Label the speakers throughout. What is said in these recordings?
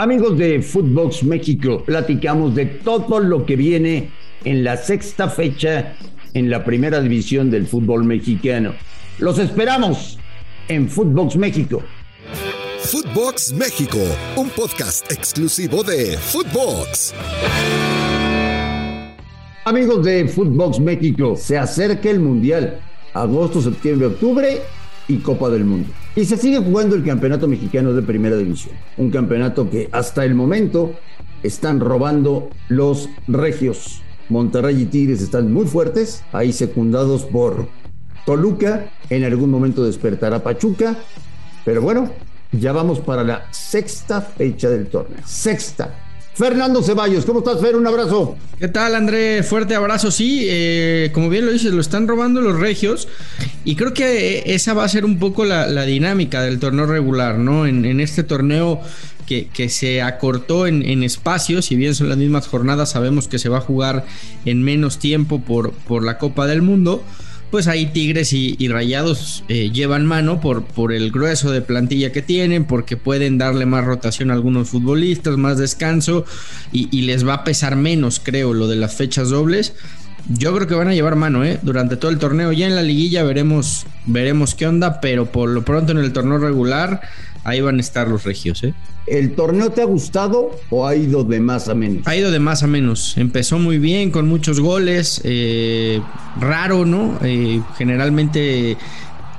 Speaker 1: Amigos de Footbox México, platicamos de todo lo que viene en la sexta fecha en la primera división del fútbol mexicano. Los esperamos en Footbox México.
Speaker 2: Footbox México, un podcast exclusivo de Footbox.
Speaker 1: Amigos de Footbox México, se acerca el Mundial. Agosto, septiembre, octubre y Copa del Mundo. Y se sigue jugando el Campeonato Mexicano de Primera División. Un campeonato que hasta el momento están robando los regios. Monterrey y Tigres están muy fuertes, ahí secundados por Toluca. En algún momento despertará Pachuca. Pero bueno, ya vamos para la sexta fecha del torneo. Sexta. Fernando Ceballos, ¿cómo estás, Fer? Un abrazo.
Speaker 3: ¿Qué tal, André? Fuerte abrazo. Sí, eh, como bien lo dices, lo están robando los regios. Y creo que esa va a ser un poco la, dinámica del torneo regular, ¿no? En, este torneo que, se acortó en, en espacios, si bien son las mismas jornadas, sabemos que se va a jugar en menos tiempo por, por la Copa del Mundo pues ahí Tigres y, Rayados eh, llevan mano por, por el grueso de plantilla que tienen, porque pueden darle más rotación a algunos futbolistas, más descanso y, les va a pesar menos, creo, lo de las fechas dobles. Yo creo que van a llevar mano, ¿eh? Durante todo el torneo. Ya en la liguilla veremos, veremos qué onda, pero por lo pronto en el torneo regular, ahí van a estar los regios, ¿eh?
Speaker 1: ¿El torneo te ha gustado o ha ido de más a menos?
Speaker 3: Ha ido de más a menos. Empezó muy bien, con muchos goles. Eh, raro, ¿no? Eh, generalmente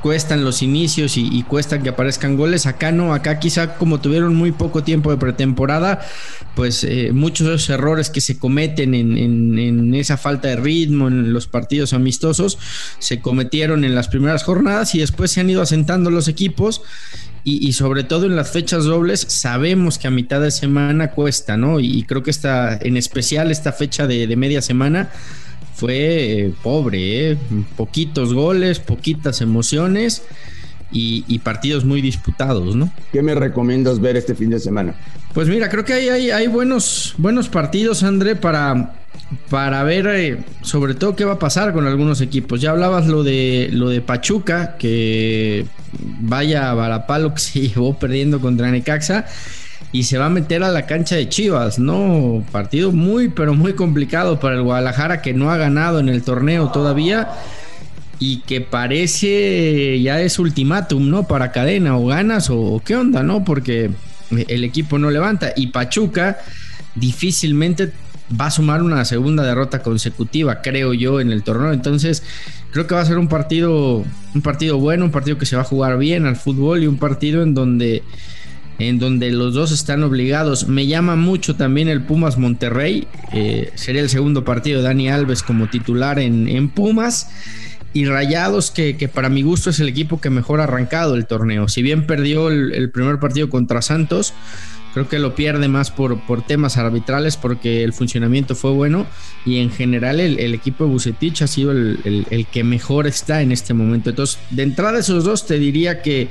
Speaker 3: cuestan los inicios y, y, cuestan que aparezcan goles. Acá no, acá quizá como tuvieron muy poco tiempo de pretemporada, pues eh, muchos de esos errores que se cometen en, en, esa falta de ritmo en los partidos amistosos se cometieron en las primeras jornadas y después se han ido asentando los equipos y, sobre todo en las fechas dobles sabemos que a mitad de semana cuesta, ¿no? Y, creo que esta, en especial esta fecha de, media semana fue eh, pobre, ¿eh? poquitos goles, poquitas emociones y, partidos muy disputados, ¿no?
Speaker 1: ¿Qué me recomiendas ver este fin de semana?
Speaker 3: Pues mira, creo que hay, hay, hay buenos, buenos partidos, André, para, para ver eh, sobre todo qué va a pasar con algunos equipos. Ya hablabas lo de lo de Pachuca, que vaya a Barapalo que se llevó perdiendo contra Necaxa y se va a meter a la cancha de Chivas, ¿no? Partido muy, pero muy complicado para el Guadalajara que no ha ganado en el torneo todavía y que parece ya es ultimátum, ¿no? Para cadena, o ganas o qué onda, ¿no? Porque el equipo no levanta y Pachuca difícilmente va a sumar una segunda derrota consecutiva, creo yo, en el torneo. Entonces, creo que va a ser un partido, un partido bueno, un partido que se va a jugar bien al fútbol y un partido en donde, en donde los dos están obligados. Me llama mucho también el Pumas Monterrey. Eh, sería el segundo partido de Dani Alves como titular en, Pumas. Y Rayados, que, para mi gusto es el equipo que mejor ha arrancado el torneo. Si bien perdió el primer partido contra Santos, Creo que lo pierde más por, por temas arbitrales porque el funcionamiento fue bueno y en general el, equipo de Bucetich ha sido el, que mejor está en este momento. Entonces, de entrada esos dos te diría que,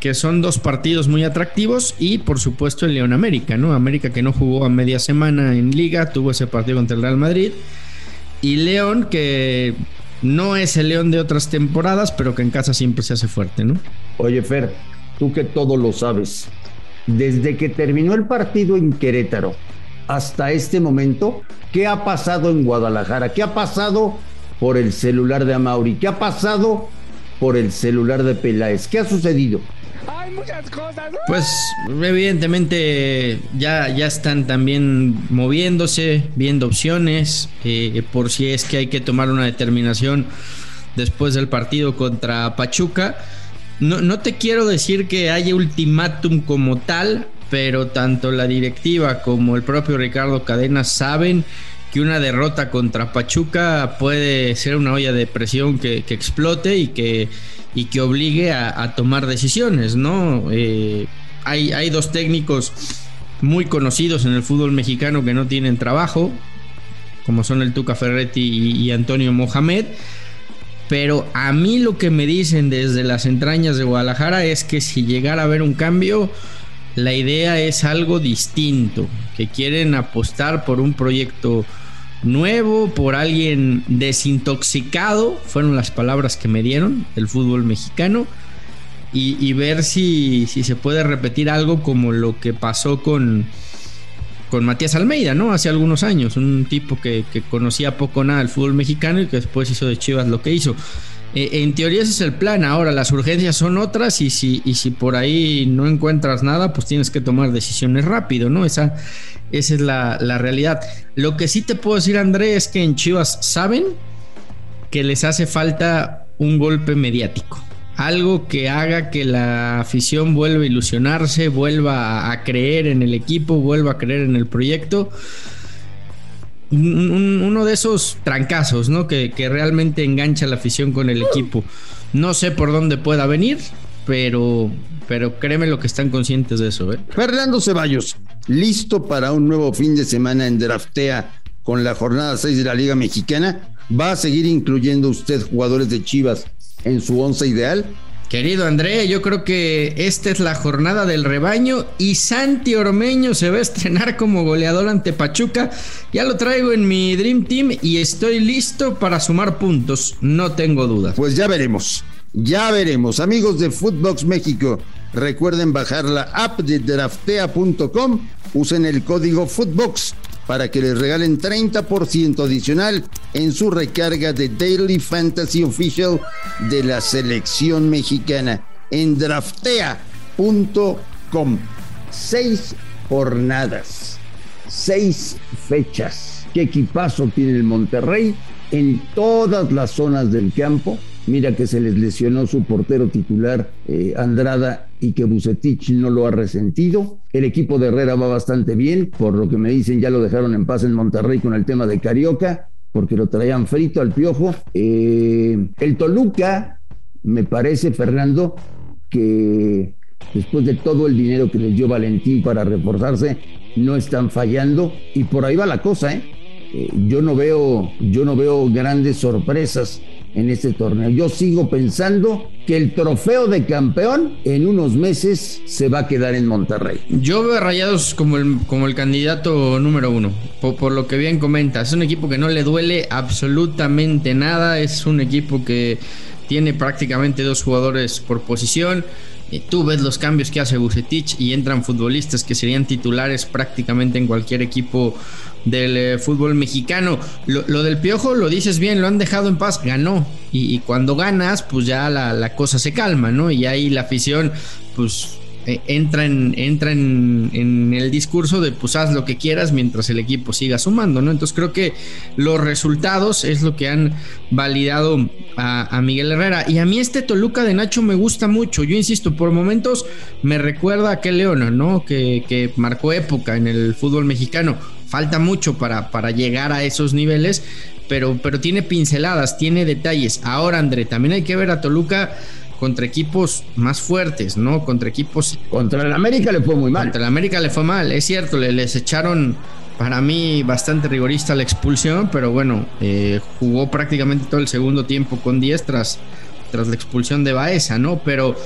Speaker 3: que son dos partidos muy atractivos y por supuesto el León América, ¿no? América que no jugó a media semana en liga, tuvo ese partido contra el Real Madrid y León que no es el León de otras temporadas, pero que en casa siempre se hace fuerte, ¿no?
Speaker 1: Oye, Fer, tú que todo lo sabes, desde que terminó el partido en Querétaro hasta este momento, ¿qué ha pasado en Guadalajara? ¿Qué ha pasado por el celular de Amauri? ¿Qué ha pasado por el celular de Peláez? ¿Qué ha sucedido?
Speaker 3: Hay muchas cosas. Pues evidentemente ya, ya están también moviéndose, viendo opciones, eh, por si es que hay que tomar una determinación después del partido contra Pachuca no, te quiero decir que haya ultimátum como tal, pero tanto la directiva como el propio Ricardo Cadena saben que una derrota contra Pachuca puede ser una olla de presión que, explote y que, y que obligue a, tomar decisiones, ¿no? Eh, hay, hay, dos técnicos muy conocidos en el fútbol mexicano que no tienen trabajo, como son el Tuca Ferretti y, Antonio Mohamed. Pero a mí lo que me dicen desde las entrañas de Guadalajara es que si llegara a haber un cambio, la idea es algo distinto, que quieren apostar por un proyecto nuevo, por alguien desintoxicado, fueron las palabras que me dieron del fútbol mexicano, y, ver si, si, se puede repetir algo como lo que pasó con, con Matías Almeida, ¿no? Hace algunos años, un tipo que, conocía poco nada del fútbol mexicano y que después hizo de Chivas lo que hizo. Eh, en teoría ese es el plan, ahora las urgencias son otras y si, por ahí no encuentras nada, pues tienes que tomar decisiones rápido, ¿no? Esa, esa es la, la realidad. Lo que sí te puedo decir, André, es que en Chivas saben que les hace falta un golpe mediático algo que haga que la afición vuelva a ilusionarse, vuelva a creer en el equipo, vuelva a creer en el proyecto. uno de esos trancazos, ¿no? Que, realmente engancha la afición con el equipo. No sé por dónde pueda venir, pero, pero créeme lo que están conscientes de eso. ¿eh?
Speaker 1: Fernando Ceballos, listo para un nuevo fin de semana en Draftea con la jornada 6 de la Liga Mexicana. ¿Va a seguir incluyendo usted jugadores de Chivas en su once ideal?
Speaker 3: Querido André, yo creo que esta es la jornada del rebaño y Santi Ormeño se va a estrenar como goleador ante Pachuca. Ya lo traigo en mi Dream Team y estoy listo para sumar puntos, no tengo dudas.
Speaker 1: Pues ya veremos, ya veremos. Amigos de Footbox México, recuerden bajar la app de draftea.com, usen el código Footbox para que les regalen 30% adicional en su recarga de Daily Fantasy Official de la selección mexicana en draftea.com. Seis jornadas, seis fechas. ¿Qué equipazo tiene el Monterrey en todas las zonas del campo? Mira que se les lesionó su portero titular eh, Andrada y que Bucetich no lo ha resentido. El equipo de Herrera va bastante bien, por lo que me dicen ya lo dejaron en paz en Monterrey con el tema de Carioca, porque lo traían frito al piojo. Eh, el Toluca, me parece, Fernando, que después de todo el dinero que les dio Valentín para reforzarse, no están fallando y por ahí va la cosa, ¿eh? eh yo no veo, yo no veo grandes sorpresas en este torneo. Yo sigo pensando que el trofeo de campeón en unos meses se va a quedar en Monterrey.
Speaker 3: Yo veo a Rayados como el, como el candidato número uno, por, lo que bien comenta. Es un equipo que no le duele absolutamente nada, es un equipo que tiene prácticamente dos jugadores por posición. Tú ves los cambios que hace Bucetich y entran futbolistas que serían titulares prácticamente en cualquier equipo del eh, fútbol mexicano. Lo, del Piojo lo dices bien, lo han dejado en paz, ganó. Y, cuando ganas, pues ya la, la, cosa se calma, ¿no? Y ahí la afición, pues eh, entra, en, entra en, el discurso de pues haz lo que quieras mientras el equipo siga sumando, ¿no? Entonces creo que los resultados es lo que han validado a, Miguel Herrera. Y a mí este Toluca de Nacho me gusta mucho. Yo insisto, por momentos me recuerda a aquel Leona, ¿no? Que, que marcó época en el fútbol mexicano. Falta mucho para, para llegar a esos niveles, pero, pero tiene pinceladas, tiene detalles. Ahora, André, también hay que ver a Toluca contra equipos más fuertes, ¿no? Contra equipos.
Speaker 1: Contra el América le fue muy mal.
Speaker 3: Contra el América le fue mal, es cierto, le, les echaron para mí bastante rigorista la expulsión, pero bueno, eh, jugó prácticamente todo el segundo tiempo con 10 tras, tras la expulsión de Baeza, ¿no? Pero,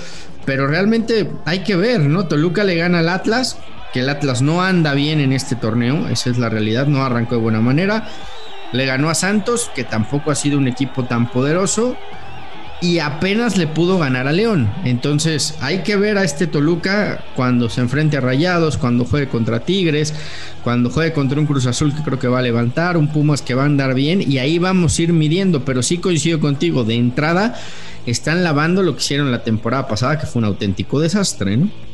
Speaker 3: pero realmente hay que ver, ¿no? Toluca le gana al Atlas, que el Atlas no anda bien en este torneo, esa es la realidad, no arrancó de buena manera. Le ganó a Santos, que tampoco ha sido un equipo tan poderoso y apenas le pudo ganar a León. Entonces hay que ver a este Toluca cuando se enfrente a Rayados, cuando juegue contra Tigres, cuando juegue contra un Cruz Azul que creo que va a levantar, un Pumas que va a andar bien y ahí vamos a ir midiendo. Pero sí coincido contigo, de entrada están lavando lo que hicieron la temporada pasada, que fue un auténtico desastre, ¿no?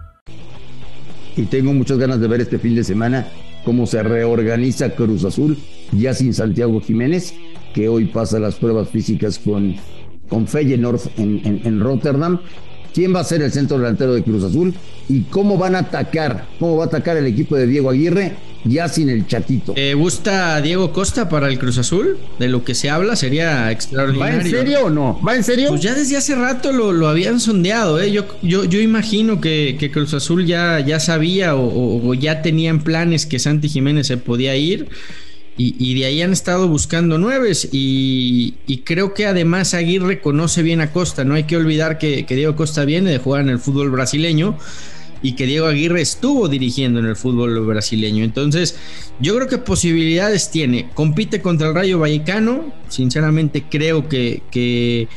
Speaker 1: Y tengo muchas ganas de ver este fin de semana cómo se reorganiza Cruz Azul, ya sin Santiago Jiménez, que hoy pasa las pruebas físicas con, con Feyenoord en, en Rotterdam quién va a ser el centro delantero de Cruz Azul y cómo van a atacar, cómo va a atacar el equipo de Diego Aguirre ya sin el chatito.
Speaker 3: ¿Te gusta Diego Costa para el Cruz Azul? De lo que se habla sería extraordinario.
Speaker 1: ¿Va en serio o no? ¿Va en serio?
Speaker 3: Pues ya desde hace rato lo, habían sondeado, ¿eh? Yo, yo, yo imagino que, Cruz Azul ya, ya sabía o, o, ya tenían planes que Santi Jiménez se podía ir. Y, de ahí han estado buscando nueves y, creo que además Aguirre conoce bien a Costa. No hay que olvidar que, Diego Costa viene de jugar en el fútbol brasileño y que Diego Aguirre estuvo dirigiendo en el fútbol brasileño. Entonces, yo creo que posibilidades tiene. Compite contra el Rayo Vallecano. Sinceramente, creo que, que,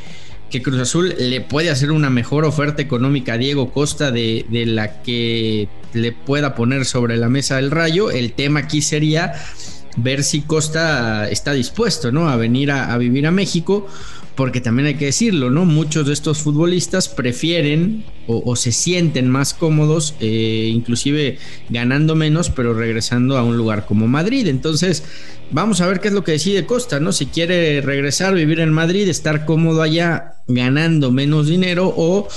Speaker 3: Cruz Azul le puede hacer una mejor oferta económica a Diego Costa de, de la que le pueda poner sobre la mesa el Rayo. El tema aquí sería ver si Costa está dispuesto, ¿no? A venir a, vivir a México, porque también hay que decirlo, ¿no? Muchos de estos futbolistas prefieren o, se sienten más cómodos, eh, inclusive ganando menos, pero regresando a un lugar como Madrid. Entonces, vamos a ver qué es lo que decide Costa, ¿no? Si quiere regresar, vivir en Madrid, estar cómodo allá, ganando menos dinero o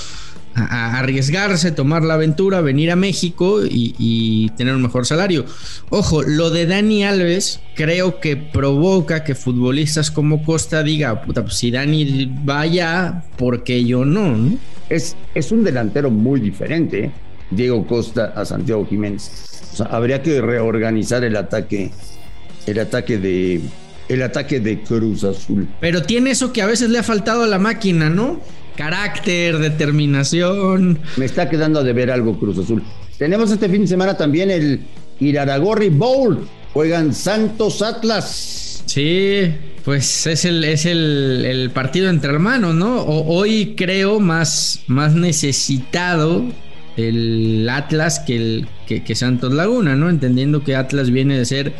Speaker 3: a, arriesgarse, tomar la aventura, venir a México y, tener un mejor salario. Ojo, lo de Dani Alves creo que provoca que futbolistas como Costa diga, puta, pues si Dani vaya, ¿por qué yo no?
Speaker 1: Es, es un delantero muy diferente, ¿eh? Diego Costa a Santiago Jiménez. O sea, habría que reorganizar el ataque, el ataque de, el ataque de Cruz Azul.
Speaker 3: Pero tiene eso que a veces le ha faltado a la máquina, ¿no? Carácter, determinación.
Speaker 1: Me está quedando de ver algo Cruz Azul. Tenemos este fin de semana también el Iraragorri Bowl. Juegan Santos Atlas.
Speaker 3: Sí, pues es el, es el, partido entre hermanos, ¿no? hoy creo más, más necesitado el Atlas que, el, que, Santos Laguna, ¿no? Entendiendo que Atlas viene de ser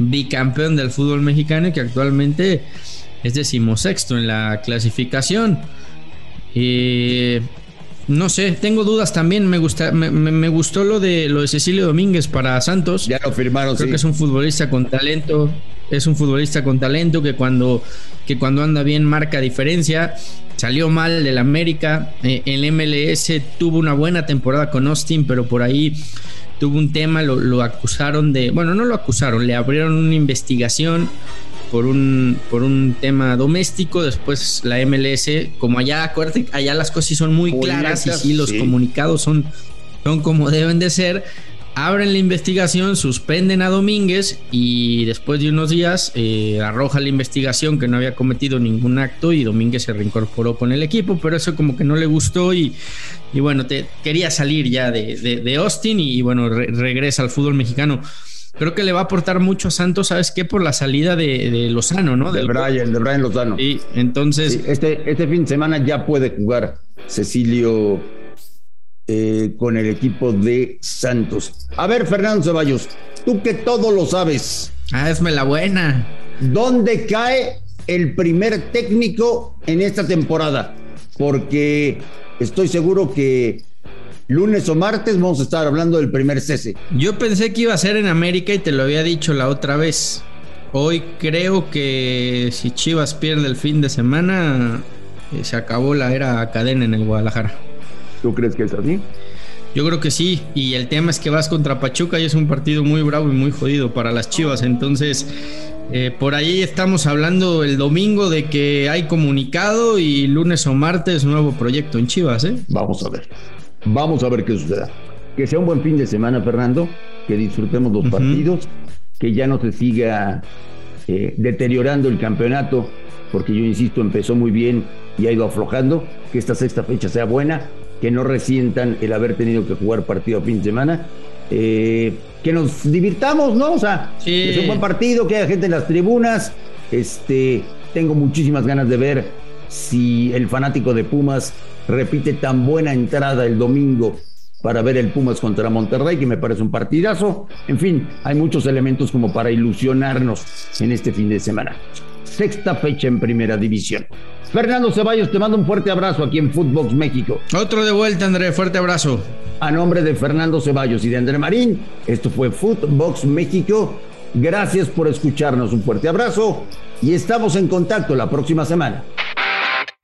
Speaker 3: bicampeón del fútbol mexicano y que actualmente es decimosexto en la clasificación. Y no sé, tengo dudas también. Me, gusta, me, gustó lo de lo de Cecilio Domínguez para Santos.
Speaker 1: Ya lo firmaron.
Speaker 3: Creo que es un futbolista con talento. Es un futbolista con talento que cuando, que cuando anda bien marca diferencia. Salió mal del América. Eh, el MLS tuvo una buena temporada con Austin, pero por ahí tuvo un tema. Lo, lo acusaron de. Bueno, no lo acusaron, le abrieron una investigación por un, por un tema doméstico, después la MLS, como allá, acuérdate, allá las cosas son muy, claras y sí, los comunicados son, son como deben de ser. Abren la investigación, suspenden a Domínguez y después de unos días eh, arroja la investigación que no había cometido ningún acto y Domínguez se reincorporó con el equipo, pero eso como que no le gustó y, y bueno, te, quería salir ya de, de, Austin y, bueno, regresa al fútbol mexicano creo que le va a aportar mucho a Santos, ¿sabes qué? Por la salida de, Lozano, ¿no?
Speaker 1: De Brian, de Brian Lozano.
Speaker 3: Sí, entonces.
Speaker 1: este, este fin de semana ya puede jugar Cecilio eh, con el equipo de Santos. A ver, Fernando Ceballos, tú que todo lo sabes.
Speaker 3: Ah, esme la buena.
Speaker 1: ¿Dónde cae el primer técnico en esta temporada? Porque estoy seguro que lunes o martes vamos a estar hablando del primer cese.
Speaker 3: Yo pensé que iba a ser en América y te lo había dicho la otra vez. Hoy creo que si Chivas pierde el fin de semana, eh, se acabó la era cadena en el Guadalajara.
Speaker 1: ¿Tú crees que es así?
Speaker 3: Yo creo que sí, y el tema es que vas contra Pachuca y es un partido muy bravo y muy jodido para las Chivas, entonces eh, por ahí estamos hablando el domingo de que hay comunicado y lunes o martes nuevo proyecto en Chivas, ¿eh?
Speaker 1: Vamos a ver. Vamos a ver qué suceda. Que sea un buen fin de semana, Fernando, que disfrutemos los partidos, que ya no se siga eh, deteriorando el campeonato, porque yo insisto, empezó muy bien y ha ido aflojando, que esta sexta fecha sea buena, que no resientan el haber tenido que jugar partido a fin de semana, eh, que nos divirtamos, ¿no? O sea, que sea un buen partido, que haya gente en las tribunas, este, tengo muchísimas ganas de ver si el fanático de Pumas repite tan buena entrada el domingo para ver el Pumas contra Monterrey, que me parece un partidazo. En fin, hay muchos elementos como para ilusionarnos en este fin de semana. sexta fecha en Primera División. Fernando Ceballos, te mando un fuerte abrazo aquí en Footbox México.
Speaker 3: Otro de vuelta, André, fuerte abrazo.
Speaker 1: A nombre de Fernando Ceballos y de André Marín, esto fue Footbox México. Gracias por escucharnos, un fuerte abrazo y estamos en contacto la próxima semana.